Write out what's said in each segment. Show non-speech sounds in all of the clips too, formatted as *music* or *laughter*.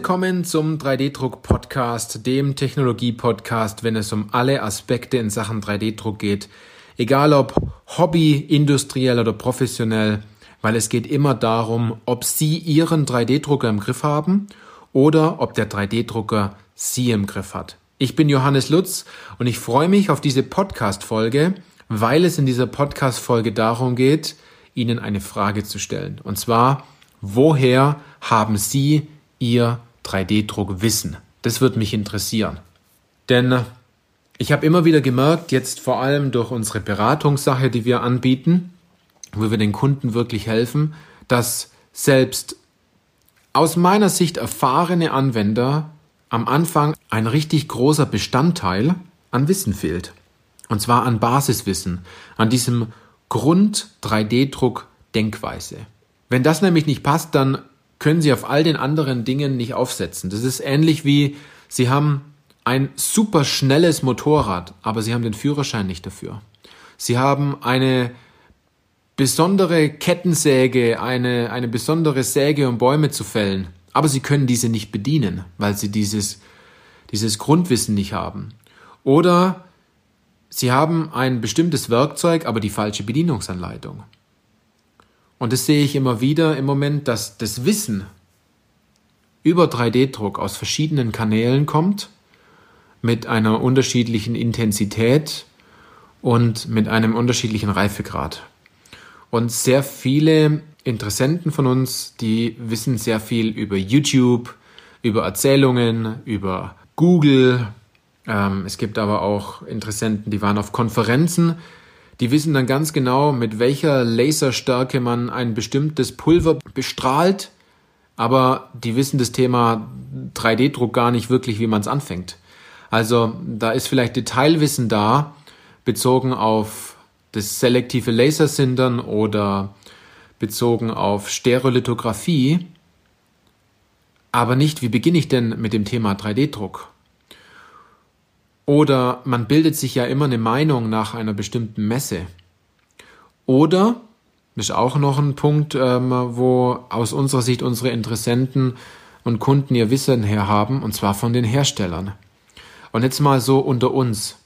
Willkommen zum 3D-Druck-Podcast, dem Technologie-Podcast, wenn es um alle Aspekte in Sachen 3D-Druck geht. Egal ob Hobby, industriell oder professionell, weil es geht immer darum, ob Sie Ihren 3D-Drucker im Griff haben oder ob der 3D-Drucker Sie im Griff hat. Ich bin Johannes Lutz und ich freue mich auf diese Podcast-Folge, weil es in dieser Podcast-Folge darum geht, Ihnen eine Frage zu stellen. Und zwar, woher haben Sie Ihr 3D-Druck wissen? Das wird mich interessieren. Denn ich habe immer wieder gemerkt, jetzt vor allem durch unsere Beratungssache, die wir anbieten, wo wir den Kunden wirklich helfen, dass selbst aus meiner Sicht erfahrene Anwender am Anfang ein richtig großer Bestandteil an Wissen fehlt. Und zwar an Basiswissen, an diesem Grund 3D-Druck Denkweise. Wenn das nämlich nicht passt, dann können Sie auf all den anderen Dingen nicht aufsetzen. Das ist ähnlich wie Sie haben ein super schnelles Motorrad, aber Sie haben den Führerschein nicht dafür. Sie haben eine besondere Kettensäge, eine, eine besondere Säge, um Bäume zu fällen, aber Sie können diese nicht bedienen, weil Sie dieses, dieses Grundwissen nicht haben. Oder Sie haben ein bestimmtes Werkzeug, aber die falsche Bedienungsanleitung. Und das sehe ich immer wieder im Moment, dass das Wissen über 3D-Druck aus verschiedenen Kanälen kommt, mit einer unterschiedlichen Intensität und mit einem unterschiedlichen Reifegrad. Und sehr viele Interessenten von uns, die wissen sehr viel über YouTube, über Erzählungen, über Google. Ähm, es gibt aber auch Interessenten, die waren auf Konferenzen die wissen dann ganz genau, mit welcher Laserstärke man ein bestimmtes Pulver bestrahlt, aber die wissen das Thema 3D-Druck gar nicht wirklich, wie man es anfängt. Also da ist vielleicht Detailwissen da, bezogen auf das selektive Lasersindern oder bezogen auf Stereolithografie, aber nicht, wie beginne ich denn mit dem Thema 3D-Druck? Oder man bildet sich ja immer eine Meinung nach einer bestimmten Messe. Oder, das ist auch noch ein Punkt, ähm, wo aus unserer Sicht unsere Interessenten und Kunden ihr Wissen herhaben, und zwar von den Herstellern. Und jetzt mal so unter uns.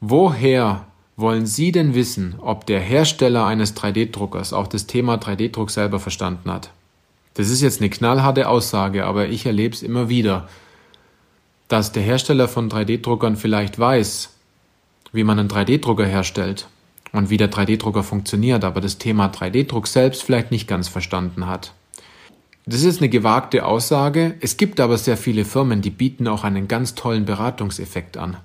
Woher wollen Sie denn wissen, ob der Hersteller eines 3D-Druckers auch das Thema 3D-Druck selber verstanden hat? Das ist jetzt eine knallharte Aussage, aber ich erlebe es immer wieder dass der Hersteller von 3D-Druckern vielleicht weiß, wie man einen 3D-Drucker herstellt und wie der 3D-Drucker funktioniert, aber das Thema 3D-Druck selbst vielleicht nicht ganz verstanden hat. Das ist eine gewagte Aussage. Es gibt aber sehr viele Firmen, die bieten auch einen ganz tollen Beratungseffekt an.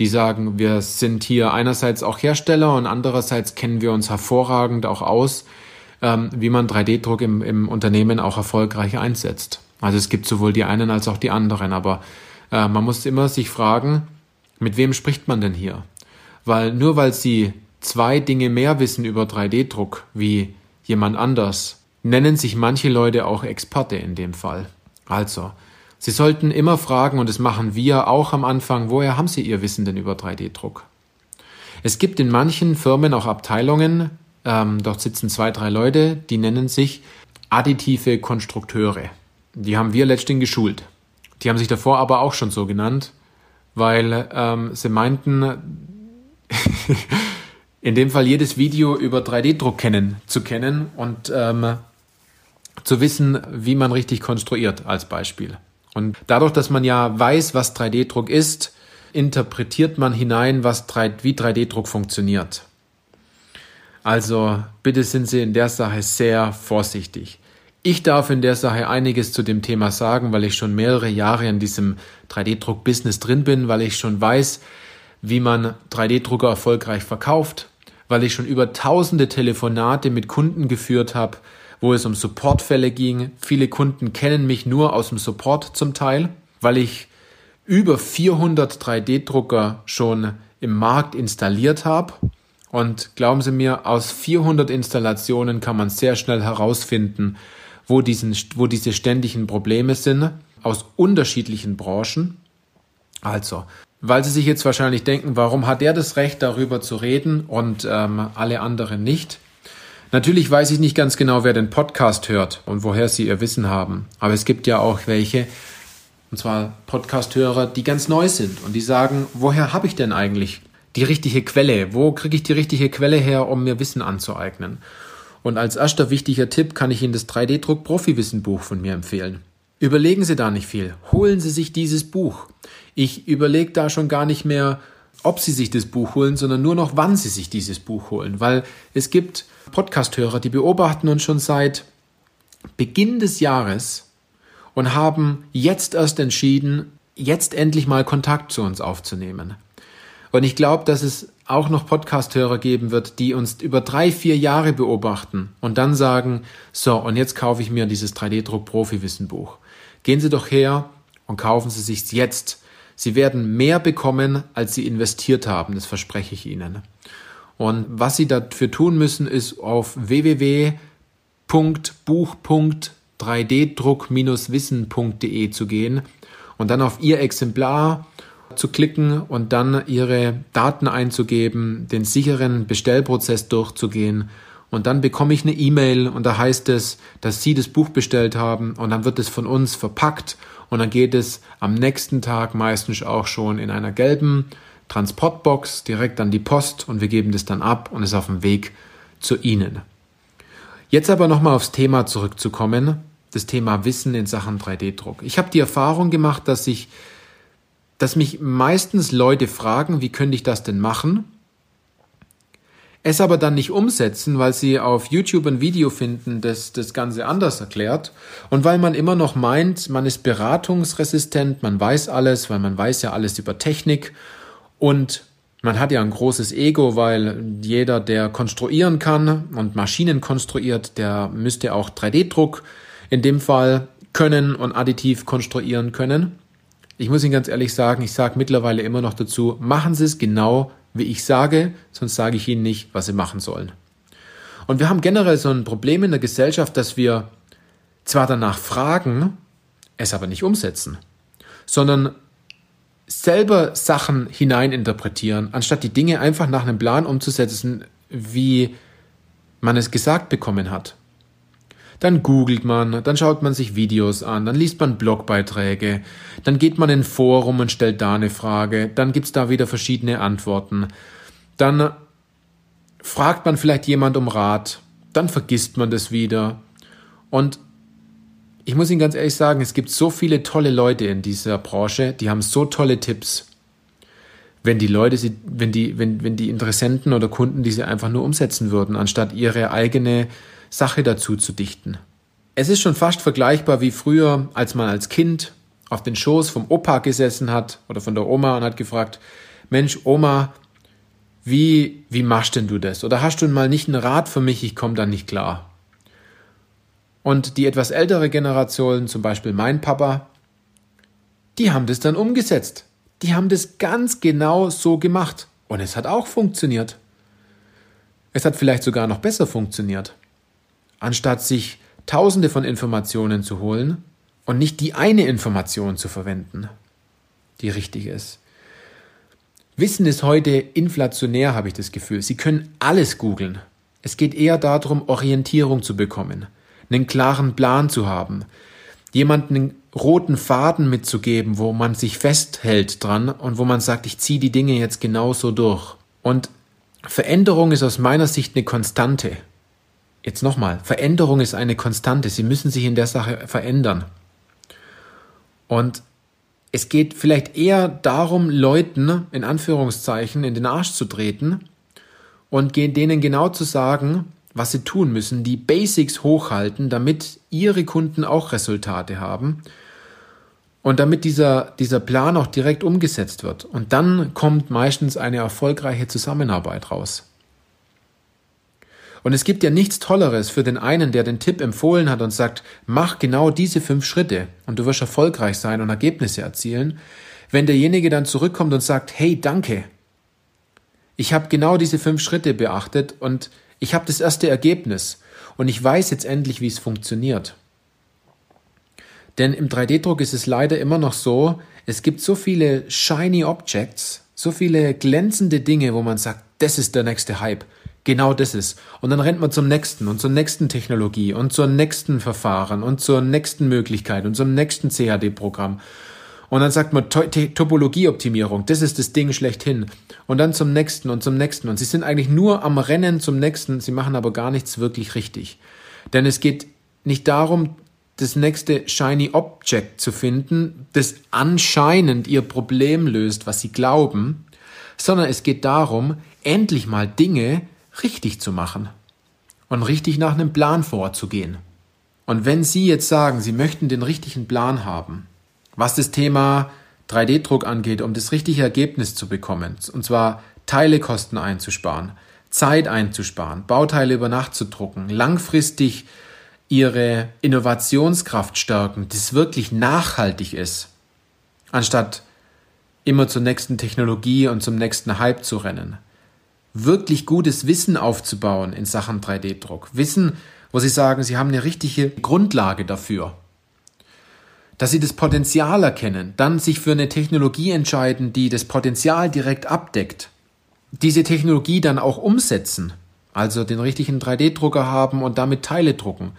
Die sagen, wir sind hier einerseits auch Hersteller und andererseits kennen wir uns hervorragend auch aus, ähm, wie man 3D-Druck im, im Unternehmen auch erfolgreich einsetzt. Also es gibt sowohl die einen als auch die anderen, aber äh, man muss immer sich fragen, mit wem spricht man denn hier? Weil nur weil sie zwei Dinge mehr wissen über 3D-Druck wie jemand anders, nennen sich manche Leute auch Experte in dem Fall. Also, Sie sollten immer fragen, und das machen wir auch am Anfang, woher haben Sie Ihr Wissen denn über 3D-Druck? Es gibt in manchen Firmen auch Abteilungen, ähm, dort sitzen zwei, drei Leute, die nennen sich additive Konstrukteure. Die haben wir letztendlich geschult. Die haben sich davor aber auch schon so genannt, weil ähm, sie meinten, *laughs* in dem Fall jedes Video über 3D-Druck kennen, zu kennen und ähm, zu wissen, wie man richtig konstruiert als Beispiel. Und dadurch, dass man ja weiß, was 3D-Druck ist, interpretiert man hinein, was 3, wie 3D-Druck funktioniert. Also bitte sind Sie in der Sache sehr vorsichtig. Ich darf in der Sache einiges zu dem Thema sagen, weil ich schon mehrere Jahre in diesem 3D-Druck-Business drin bin, weil ich schon weiß, wie man 3D-Drucker erfolgreich verkauft, weil ich schon über tausende Telefonate mit Kunden geführt habe, wo es um Supportfälle ging. Viele Kunden kennen mich nur aus dem Support zum Teil, weil ich über 400 3D-Drucker schon im Markt installiert habe. Und glauben Sie mir, aus 400 Installationen kann man sehr schnell herausfinden, wo, diesen, wo diese ständigen Probleme sind, aus unterschiedlichen Branchen. Also, weil Sie sich jetzt wahrscheinlich denken, warum hat er das Recht, darüber zu reden und ähm, alle anderen nicht? Natürlich weiß ich nicht ganz genau, wer den Podcast hört und woher sie ihr Wissen haben. Aber es gibt ja auch welche, und zwar Podcast-Hörer, die ganz neu sind und die sagen, woher habe ich denn eigentlich die richtige Quelle? Wo kriege ich die richtige Quelle her, um mir Wissen anzueignen? Und als erster wichtiger Tipp kann ich Ihnen das 3D-Druck Profi-Wissen-Buch von mir empfehlen. Überlegen Sie da nicht viel. Holen Sie sich dieses Buch. Ich überlege da schon gar nicht mehr, ob Sie sich das Buch holen, sondern nur noch, wann Sie sich dieses Buch holen. Weil es gibt Podcasthörer, die beobachten uns schon seit Beginn des Jahres und haben jetzt erst entschieden, jetzt endlich mal Kontakt zu uns aufzunehmen. Und ich glaube, dass es auch noch Podcasthörer geben wird, die uns über drei, vier Jahre beobachten und dann sagen, so, und jetzt kaufe ich mir dieses 3D-Druck-Profi-Wissen-Buch. Gehen Sie doch her und kaufen Sie sich's jetzt. Sie werden mehr bekommen, als Sie investiert haben, das verspreche ich Ihnen. Und was Sie dafür tun müssen, ist auf www.buch.3ddruck-wissen.de zu gehen und dann auf Ihr Exemplar zu klicken und dann ihre Daten einzugeben, den sicheren Bestellprozess durchzugehen. Und dann bekomme ich eine E-Mail und da heißt es, dass Sie das Buch bestellt haben und dann wird es von uns verpackt und dann geht es am nächsten Tag meistens auch schon in einer gelben Transportbox direkt an die Post und wir geben das dann ab und ist auf dem Weg zu Ihnen. Jetzt aber nochmal aufs Thema zurückzukommen, das Thema Wissen in Sachen 3D-Druck. Ich habe die Erfahrung gemacht, dass ich dass mich meistens Leute fragen, wie könnte ich das denn machen? Es aber dann nicht umsetzen, weil sie auf YouTube ein Video finden, das das Ganze anders erklärt und weil man immer noch meint, man ist beratungsresistent, man weiß alles, weil man weiß ja alles über Technik und man hat ja ein großes Ego, weil jeder, der konstruieren kann und Maschinen konstruiert, der müsste auch 3D-Druck in dem Fall können und additiv konstruieren können. Ich muss Ihnen ganz ehrlich sagen, ich sage mittlerweile immer noch dazu, machen Sie es genau, wie ich sage, sonst sage ich Ihnen nicht, was Sie machen sollen. Und wir haben generell so ein Problem in der Gesellschaft, dass wir zwar danach fragen, es aber nicht umsetzen, sondern selber Sachen hineininterpretieren, anstatt die Dinge einfach nach einem Plan umzusetzen, wie man es gesagt bekommen hat. Dann googelt man, dann schaut man sich Videos an, dann liest man Blogbeiträge, dann geht man in Forum und stellt da eine Frage, dann gibt's da wieder verschiedene Antworten. Dann fragt man vielleicht jemand um Rat, dann vergisst man das wieder. Und ich muss Ihnen ganz ehrlich sagen, es gibt so viele tolle Leute in dieser Branche, die haben so tolle Tipps. Wenn die Leute, wenn die, wenn, wenn die Interessenten oder Kunden diese einfach nur umsetzen würden, anstatt ihre eigene Sache dazu zu dichten. Es ist schon fast vergleichbar wie früher, als man als Kind auf den Schoß vom Opa gesessen hat oder von der Oma und hat gefragt, Mensch, Oma, wie, wie machst denn du das? Oder hast du mal nicht einen Rat für mich, ich komme da nicht klar? Und die etwas ältere Generation, zum Beispiel mein Papa, die haben das dann umgesetzt. Die haben das ganz genau so gemacht. Und es hat auch funktioniert. Es hat vielleicht sogar noch besser funktioniert anstatt sich tausende von Informationen zu holen und nicht die eine Information zu verwenden, die richtig ist. Wissen ist heute inflationär, habe ich das Gefühl. Sie können alles googeln. Es geht eher darum, Orientierung zu bekommen, einen klaren Plan zu haben, jemanden einen roten Faden mitzugeben, wo man sich festhält dran und wo man sagt, ich ziehe die Dinge jetzt genauso durch. Und Veränderung ist aus meiner Sicht eine Konstante. Jetzt nochmal, Veränderung ist eine Konstante. Sie müssen sich in der Sache verändern. Und es geht vielleicht eher darum, Leuten in Anführungszeichen in den Arsch zu treten und denen genau zu sagen, was sie tun müssen, die Basics hochhalten, damit ihre Kunden auch Resultate haben und damit dieser, dieser Plan auch direkt umgesetzt wird. Und dann kommt meistens eine erfolgreiche Zusammenarbeit raus. Und es gibt ja nichts Tolleres für den einen, der den Tipp empfohlen hat und sagt, mach genau diese fünf Schritte und du wirst erfolgreich sein und Ergebnisse erzielen, wenn derjenige dann zurückkommt und sagt, hey, danke, ich habe genau diese fünf Schritte beachtet und ich habe das erste Ergebnis. Und ich weiß jetzt endlich, wie es funktioniert. Denn im 3D-Druck ist es leider immer noch so, es gibt so viele shiny Objects, so viele glänzende Dinge, wo man sagt, das ist der nächste Hype genau das ist. Und dann rennt man zum nächsten und zur nächsten Technologie und zur nächsten Verfahren und zur nächsten Möglichkeit und zum nächsten CAD-Programm. Und dann sagt man Topologieoptimierung, das ist das Ding schlechthin. Und dann zum nächsten und zum nächsten. Und sie sind eigentlich nur am Rennen zum nächsten, sie machen aber gar nichts wirklich richtig. Denn es geht nicht darum, das nächste Shiny Object zu finden, das anscheinend ihr Problem löst, was sie glauben, sondern es geht darum, endlich mal Dinge richtig zu machen und richtig nach einem Plan vorzugehen. Und wenn Sie jetzt sagen, Sie möchten den richtigen Plan haben, was das Thema 3D-Druck angeht, um das richtige Ergebnis zu bekommen, und zwar Teilekosten einzusparen, Zeit einzusparen, Bauteile über Nacht zu drucken, langfristig ihre Innovationskraft stärken, das wirklich nachhaltig ist, anstatt immer zur nächsten Technologie und zum nächsten Hype zu rennen. Wirklich gutes Wissen aufzubauen in Sachen 3D-Druck. Wissen, wo Sie sagen, Sie haben eine richtige Grundlage dafür. Dass Sie das Potenzial erkennen, dann sich für eine Technologie entscheiden, die das Potenzial direkt abdeckt. Diese Technologie dann auch umsetzen, also den richtigen 3D-Drucker haben und damit Teile drucken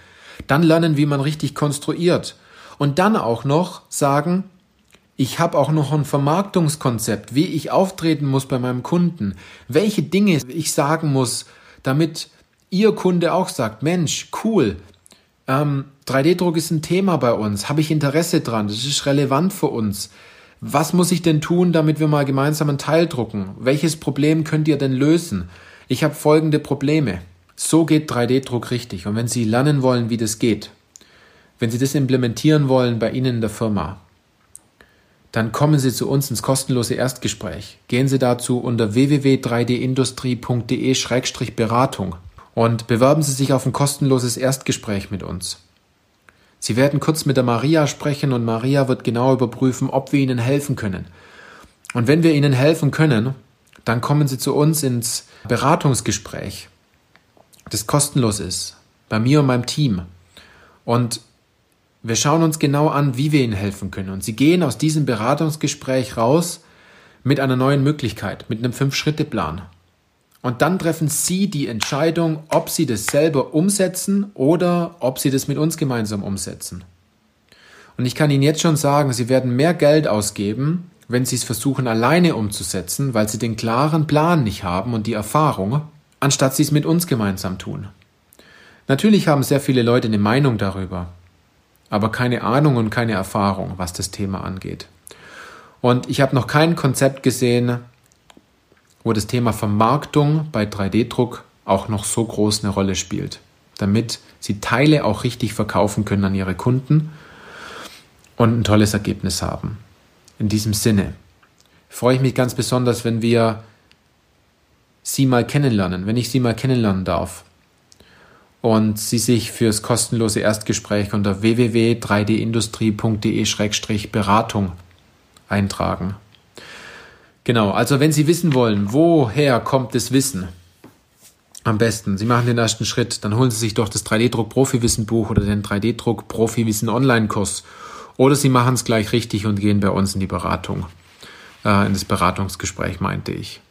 dann lernen, wie man richtig konstruiert. Und dann auch noch sagen, ich habe auch noch ein Vermarktungskonzept, wie ich auftreten muss bei meinem Kunden, welche Dinge ich sagen muss, damit Ihr Kunde auch sagt, Mensch, cool, ähm, 3D-Druck ist ein Thema bei uns, habe ich Interesse dran, das ist relevant für uns. Was muss ich denn tun, damit wir mal gemeinsam einen Teil drucken? Welches Problem könnt ihr denn lösen? Ich habe folgende Probleme. So geht 3D-Druck richtig. Und wenn Sie lernen wollen, wie das geht, wenn Sie das implementieren wollen bei Ihnen in der Firma, dann kommen Sie zu uns ins kostenlose Erstgespräch. Gehen Sie dazu unter www.3dindustrie.de-beratung und bewerben Sie sich auf ein kostenloses Erstgespräch mit uns. Sie werden kurz mit der Maria sprechen und Maria wird genau überprüfen, ob wir Ihnen helfen können. Und wenn wir Ihnen helfen können, dann kommen Sie zu uns ins Beratungsgespräch das kostenlos ist, bei mir und meinem Team. Und wir schauen uns genau an, wie wir ihnen helfen können. Und sie gehen aus diesem Beratungsgespräch raus mit einer neuen Möglichkeit, mit einem Fünf-Schritte-Plan. Und dann treffen Sie die Entscheidung, ob Sie das selber umsetzen oder ob Sie das mit uns gemeinsam umsetzen. Und ich kann Ihnen jetzt schon sagen, Sie werden mehr Geld ausgeben, wenn Sie es versuchen alleine umzusetzen, weil Sie den klaren Plan nicht haben und die Erfahrung, anstatt sie es mit uns gemeinsam tun. Natürlich haben sehr viele Leute eine Meinung darüber, aber keine Ahnung und keine Erfahrung, was das Thema angeht. Und ich habe noch kein Konzept gesehen, wo das Thema Vermarktung bei 3D-Druck auch noch so groß eine Rolle spielt, damit sie Teile auch richtig verkaufen können an ihre Kunden und ein tolles Ergebnis haben. In diesem Sinne freue ich mich ganz besonders, wenn wir sie mal kennenlernen, wenn ich sie mal kennenlernen darf. Und sie sich fürs kostenlose Erstgespräch unter www.3dindustrie.de-beratung eintragen. Genau, also wenn Sie wissen wollen, woher kommt das Wissen, am besten, Sie machen den ersten Schritt, dann holen Sie sich doch das 3D-Druck-Profi-Wissen-Buch oder den 3D-Druck-Profi-Wissen-Online-Kurs. Oder Sie machen es gleich richtig und gehen bei uns in die Beratung, äh, in das Beratungsgespräch, meinte ich.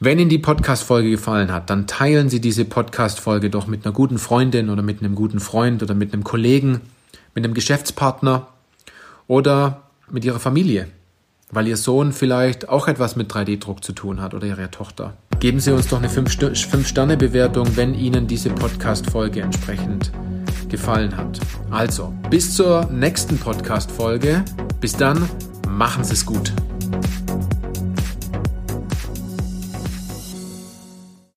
Wenn Ihnen die Podcast-Folge gefallen hat, dann teilen Sie diese Podcast-Folge doch mit einer guten Freundin oder mit einem guten Freund oder mit einem Kollegen, mit einem Geschäftspartner oder mit Ihrer Familie, weil Ihr Sohn vielleicht auch etwas mit 3D-Druck zu tun hat oder Ihre Tochter. Geben Sie uns doch eine 5-Sterne-Bewertung, wenn Ihnen diese Podcast-Folge entsprechend gefallen hat. Also, bis zur nächsten Podcast-Folge. Bis dann, machen Sie es gut.